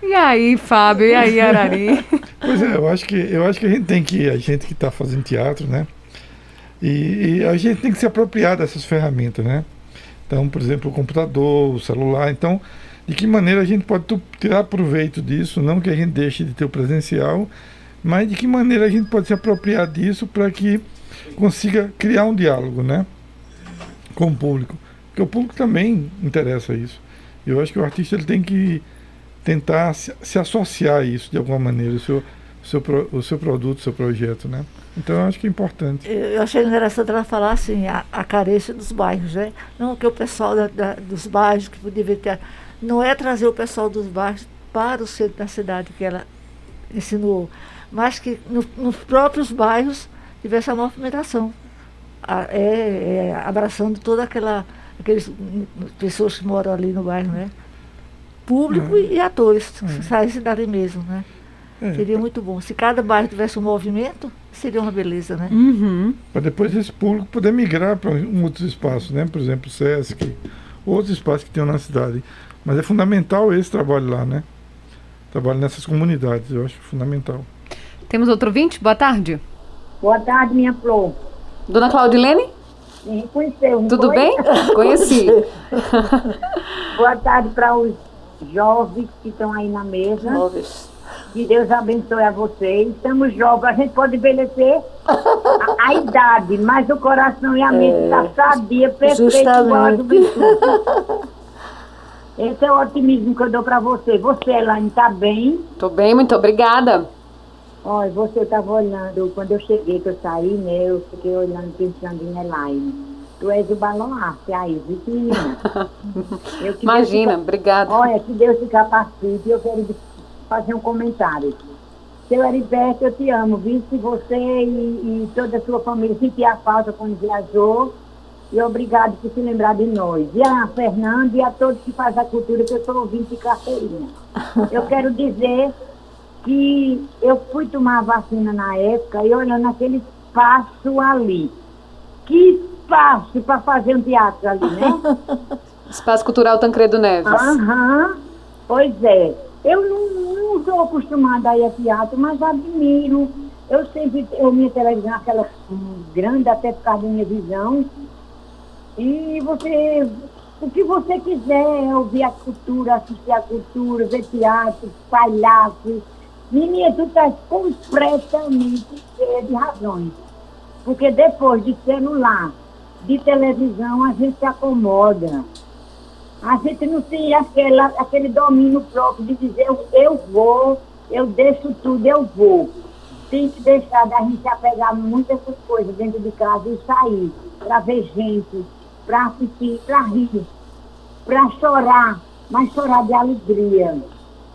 E aí, Fábio? E aí, Arari? Pois é, eu acho que, eu acho que a gente tem que, a gente que está fazendo teatro, né? E, e, a gente tem que se apropriar dessas ferramentas, né? Então, por exemplo, o computador, o celular. Então, de que maneira a gente pode tirar proveito disso? Não que a gente deixe de ter o presencial, mas de que maneira a gente pode se apropriar disso para que consiga criar um diálogo, né? Com o público. Porque o público também interessa isso. Eu acho que o artista ele tem que tentar se, se associar a isso de alguma maneira, o seu, o seu, o seu produto, o seu projeto, né? Então eu acho que é importante. Eu achei interessante ela falar assim, a, a carência dos bairros, né? Não que o pessoal da, da, dos bairros que poderia ter. Não é trazer o pessoal dos bairros para o centro da cidade que ela ensinou, mas que no, nos próprios bairros tivesse a movimentação. A, é, é, abraçando toda aquela aqueles pessoas que moram ali no bairro, né? Público é. e atores, é. saíssem dali mesmo, né? É. Seria muito bom. Se cada bairro tivesse um movimento, seria uma beleza, né? Uhum. Para depois esse público poder migrar para um outros espaços, né? Por exemplo, o SESC, outros espaços que tem na cidade. Mas é fundamental esse trabalho lá, né? Trabalho nessas comunidades, eu acho fundamental. Temos outro vinte? Boa tarde. Boa tarde, minha flor. Dona Claudilene? Me conheceu, Tudo foi? bem? Conheci. Boa tarde para os jovens que estão aí na mesa. Jovens. Que Deus abençoe a vocês. Estamos jovens, a gente pode envelhecer a, a idade, mas o coração e a mente estão é, tá sadia, perfeito, igual a juventude. Esse é o otimismo que eu dou para você. Você, Elaine, está bem? Estou bem, muito obrigada. Olha, você estava olhando, quando eu cheguei, que eu saí, né, eu fiquei olhando, pensando em Elaine. Tu és o baluarte aí, viu, menina? Imagina, obrigada. Olha, que Deus te capacite, eu quero fazer um comentário. Seu Heriberto, eu te amo, viu? Se você e, e, toda a sua família sentir a falta quando viajou, e obrigado por se lembrar de nós. E a Fernanda e a todos que fazem a cultura, que eu sou ouvinte de carteirinha. Eu quero dizer que eu fui tomar a vacina na época e olhando aquele espaço ali. Que espaço para fazer um teatro ali, né? Espaço Cultural Tancredo Neves. Aham, pois é. Eu não, não sou acostumada a ir a teatro, mas admiro. Eu sempre, eu minha televisão, aquela grande até por causa da minha visão. E você, o que você quiser, é ouvir a cultura, assistir a cultura, ver teatro, palhaço. Menina, tu estás completamente cheia de razões. Porque depois de celular, de televisão, a gente se acomoda. A gente não tem aquela, aquele domínio próprio de dizer eu, eu vou, eu deixo tudo, eu vou. Tem que deixar da gente apegar muitas coisas dentro de casa e sair para ver gente, para assistir, para rir, para chorar, mas chorar de alegria.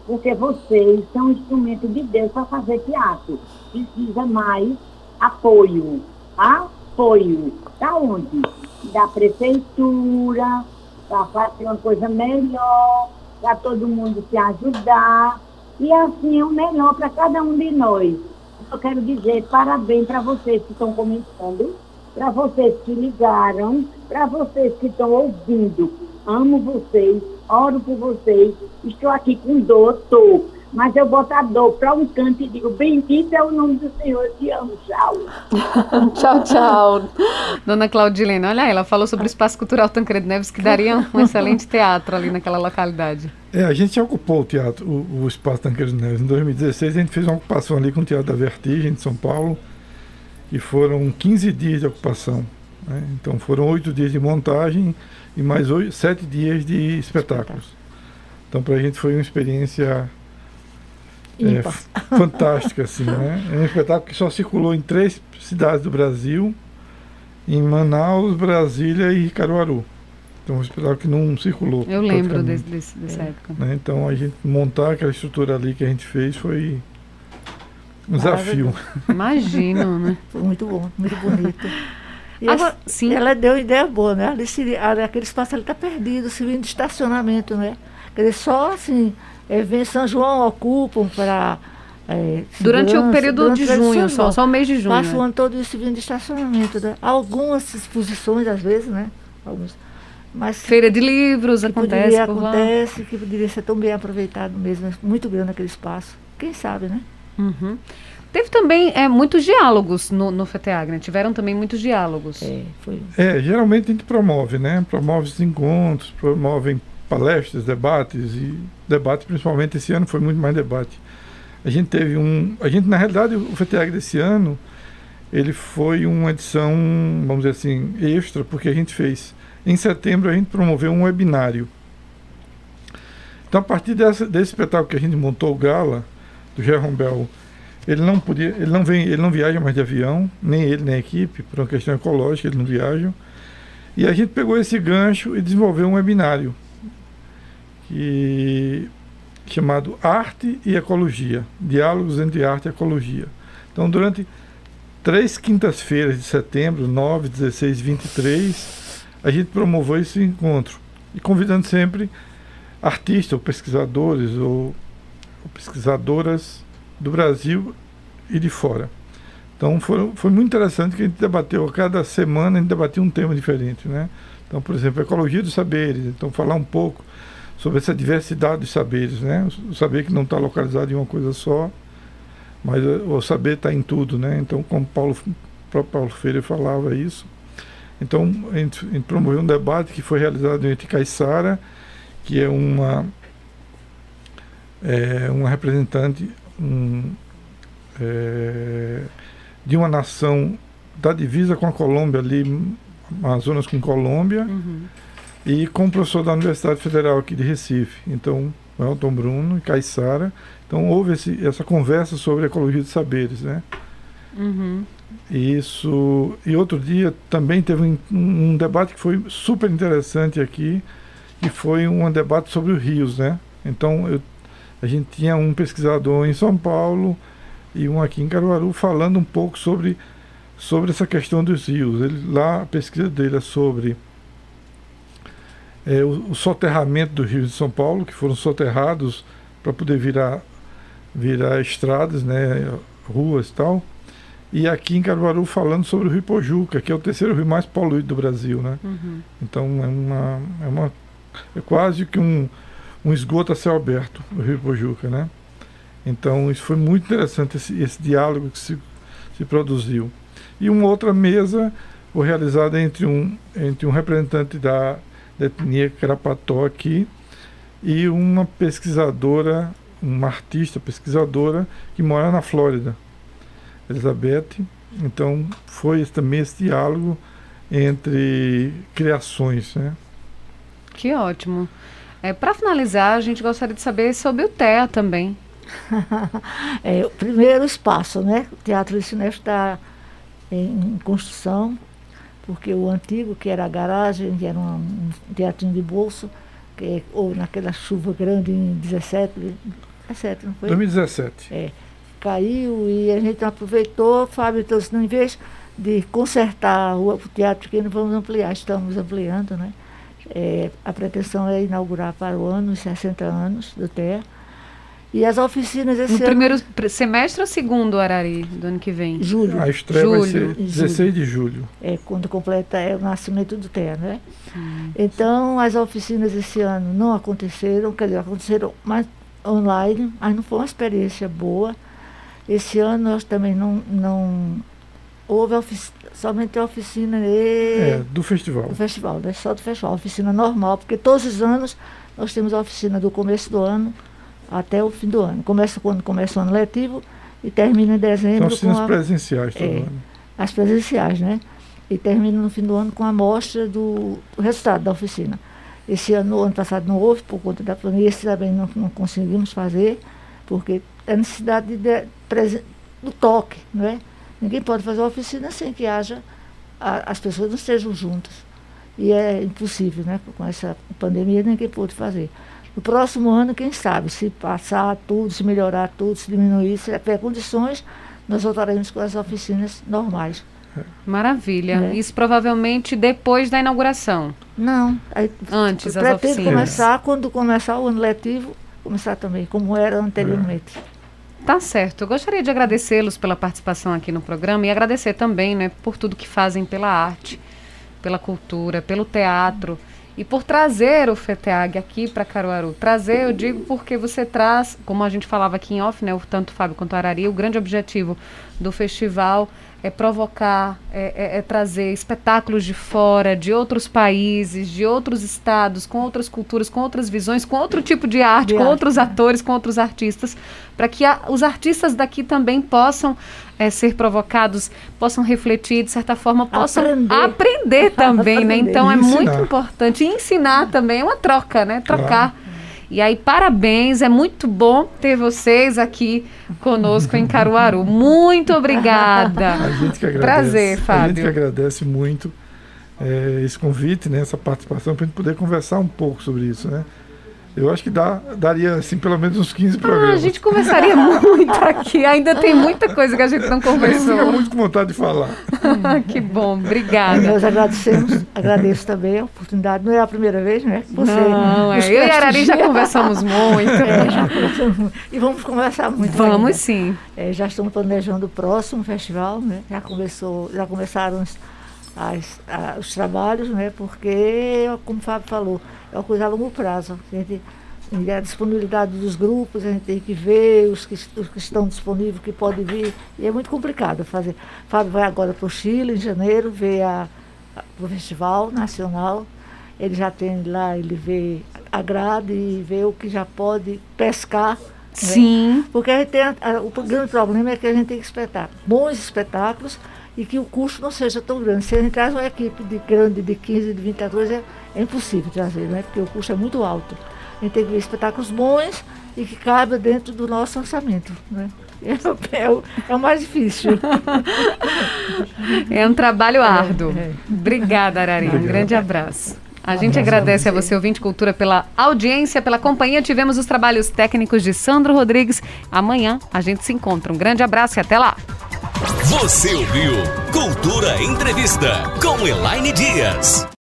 Porque vocês são um instrumento de Deus para fazer teatro. Precisa mais apoio. Apoio. Da onde? Da prefeitura, para fazer uma coisa melhor, para todo mundo se ajudar. E assim é o melhor para cada um de nós. Eu quero dizer parabéns para vocês que estão comentando, para vocês que ligaram, para vocês que estão ouvindo. amo vocês, oro por vocês, estou aqui com dor, estou. Mas eu boto a dor para um canto e digo, bendito é o nome do Senhor, te amo, tchau. tchau, tchau. Dona Claudilena, olha aí, ela falou sobre o Espaço Cultural Tancredo Neves, que daria um excelente teatro ali naquela localidade. É, a gente ocupou o teatro, o, o Espaço Tancredo Neves. Em 2016 a gente fez uma ocupação ali com o Teatro da Vertigem, de São Paulo, e foram 15 dias de ocupação. Né? Então foram oito dias de montagem e mais oito, sete dias de espetáculos. Então para a gente foi uma experiência é, fantástica, assim, né? É um espetáculo que só circulou em três cidades do Brasil, em Manaus, Brasília e Caruaru. Então, um espetáculo que não circulou. Eu lembro desse, desse, dessa é. época. Né? Então, a gente montar aquela estrutura ali que a gente fez foi um desafio. Imagino, né? Foi muito bom, muito bonito. E Agora, sim. ela deu ideia boa, né? Ali, aquele espaço ali está perdido, servindo de estacionamento, né? Quer dizer, só assim, é, vem São João ocupam para. É, durante o período durante de junho, só, só o mês de junho. Passa né? o ano todo isso vindo de estacionamento. Né? Algumas exposições, às vezes, né? Alguns, mas Feira de livros acontece. acontece, que poderia ser tão bem aproveitado mesmo, muito grande aquele espaço. Quem sabe, né? Uhum. Teve também é, muitos diálogos no, no FETEAG, Tiveram também muitos diálogos. É, foi. é, geralmente a gente promove, né? Promove os encontros, promovem palestras, debates e debate principalmente esse ano foi muito mais debate. A gente teve um, a gente na realidade o FTEG desse ano ele foi uma edição, vamos dizer assim, extra, porque a gente fez em setembro a gente promoveu um webinário. Então a partir dessa, desse espetáculo que a gente montou o gala do Jerome Bell, ele não podia, ele não vem, ele não viaja mais de avião, nem ele nem a equipe, por uma questão ecológica, eles não viajam. E a gente pegou esse gancho e desenvolveu um webinário que, chamado Arte e Ecologia, Diálogos entre Arte e Ecologia. Então, durante três quintas-feiras de setembro, 9, 16 e 23, a gente promoveu esse encontro, e convidando sempre artistas ou pesquisadores ou, ou pesquisadoras do Brasil e de fora. Então foi, foi muito interessante que a gente debateu, cada semana a gente debatia um tema diferente, né? Então, por exemplo, ecologia dos saberes, então falar um pouco sobre essa diversidade de saberes, né? O saber que não está localizado em uma coisa só, mas o saber está em tudo, né? Então, como Paulo, o próprio Paulo Freire falava isso, então a gente, a gente promoveu um debate que foi realizado entre Caissara, que é uma é, uma representante um, é, de uma nação da divisa com a Colômbia ali, Amazonas com Colômbia. Uhum e com o professor da Universidade Federal aqui de Recife. Então, Elton Bruno e Caissara. Então, houve esse, essa conversa sobre ecologia de saberes, né? Uhum. Isso. E outro dia também teve um, um, debate que foi super interessante aqui, que foi um debate sobre os rios, né? Então, eu, a gente tinha um pesquisador em São Paulo e um aqui em Caruaru falando um pouco sobre, sobre essa questão dos rios. Ele, lá, a pesquisa dele é sobre é, o, o, soterramento do Rio de São Paulo, que foram soterrados para poder virar, virar estradas, né, ruas e tal. E aqui em Caruaru falando sobre o Rio Pojuca, que é o terceiro rio mais poluído do Brasil. Né? Uhum. Então é uma, é uma. É quase que um, um esgoto a céu aberto, o Rio Pojuca. Né? Então isso foi muito interessante, esse, esse diálogo que se, se produziu. E uma outra mesa foi realizada entre um, entre um representante da da etnia Carapató aqui e uma pesquisadora, uma artista pesquisadora que mora na Flórida, Elizabeth. Então foi também esse diálogo entre criações, né? Que ótimo. É, Para finalizar, a gente gostaria de saber sobre o TEA também. é, o primeiro espaço, né? O Teatro Licinef está em, em construção porque o antigo, que era a garagem, que era um, teatrinho de bolso, que, ou naquela chuva grande em 17, 17 não foi? 2017. É, caiu e a gente aproveitou, Fábio trouxe, então, em vez de consertar o, o teatro que não vamos ampliar, estamos ampliando, né? É, a pretensão é inaugurar para o ano, os 60 anos do TEA. E as oficinas esse No ano. primeiro pr- semestre ou segundo, Arari, do ano que vem? Julho. A estreia vai Julho. ser 16 de julho. é, quando completa é o nascimento do Té, né? Então, as oficinas esse ano não aconteceram, quer dizer, aconteceram mais online, mas não foi uma experiência boa. Esse ano nós também não, não houve ofici- somente a oficina e É, do festival. do festival, né? só do festival, oficina normal, porque todos os anos nós temos a oficina do começo do ano até o fim do ano. Começa quando começa o ano letivo e termina em São dezembro com oficinas a presenciais todo É. ano. as presenciais, né? E termina no fim do ano com a amostra do, do resultado da oficina. Esse ano, ano passado não houve por conta da pandemia, esse também não, não conseguimos fazer, porque é necessidade de, de, do toque, não é? Ninguém pode fazer a oficina sem que haja, a- as pessoas não estejam juntas. E é impossível, né? Com essa pandemia ninguém pôde fazer. No próximo ano, quem sabe, se passar tudo, se melhorar tudo, se diminuir, se tiver condições, nós voltaremos com as oficinas normais. Maravilha. É. Isso provavelmente depois da inauguração. Não. Aí, Antes, as pretendo oficinas. começar quando começar o ano letivo, começar também, como era anteriormente. Tá certo. Eu gostaria de agradecê-los pela participação aqui no programa e agradecer também, né, por tudo que fazem pela arte, pela cultura, pelo teatro e por trazer o FETEAG aqui para Caruaru. Trazer, eu digo, porque você traz, como a gente falava aqui em off, né, tanto o Fábio quanto a Arari, o grande objetivo do festival é provocar, é, é- é trazer espetáculos de fora, de outros países, de outros estados, com outras culturas, com outras visões, com outro tipo de arte, De com arte, outros né? atores, com outros artistas, para que a- os artistas daqui também possam eh, ser provocados, possam refletir, de certa forma, possam Aprender. aprender também, né? Aprender. Então E é muito importante. E ensinar também, é uma troca, né? Trocar. Claro. E aí, parabéns, é muito bom ter vocês aqui conosco em Caruaru. Muito obrigada. A gente que agradece. Prazer, A gente Fábio. que agradece muito eh, esse convite, né, essa participação, para a gente poder conversar um pouco sobre isso, né? Eu acho que dá, daria, assim, pelo menos uns 15 Ah, programas. a gente conversaria muito aqui. Ainda tem muita coisa que a gente não conversou. muito com vontade de falar. que bom, obrigada. Nós agradecemos, agradeço também a oportunidade. Não é a primeira vez, né? Você Não, é. Eu e a Arari já conversamos muito. É, já conversamos muito. E vamos conversar muito. Vamos ainda. sim. É, já estamos planejando o próximo festival, né? Já começou, já começaram os, as- a- os trabalhos, né? Porque, como o Fábio falou, é uma coisa a longo prazo. A, gente, e a disponibilidade dos grupos, a gente tem que ver os que, os que estão disponíveis, que podem vir. E é muito complicado fazer. Fábio vai agora para o Chile, em janeiro, ver a, a- o Festival Nacional. Ele já tem lá, ele vê a grade e vê o que já pode pescar. né? Sim. Porque a gente tem a- a- o grande problema é que a gente tem que espetar bons espetáculos e que o custo não seja tão grande. Se a gente traz uma equipe de grande de 15, de 20 atores, é, é impossível trazer, né? porque o custo é muito alto. A gente tem que ver espetáculos bons e que caibam dentro do nosso orçamento. Né? É, o, é o mais difícil. É um trabalho árduo. é. Obrigada, Arari. Um grande abraço. A gente agradece a você, ouvinte Cultura, pela audiência, pela companhia. Tivemos os trabalhos técnicos de Sandro Rodrigues. Amanhã a gente se encontra. Um grande abraço e até lá. Você ouviu Cultura Entrevista com Elaine Dias.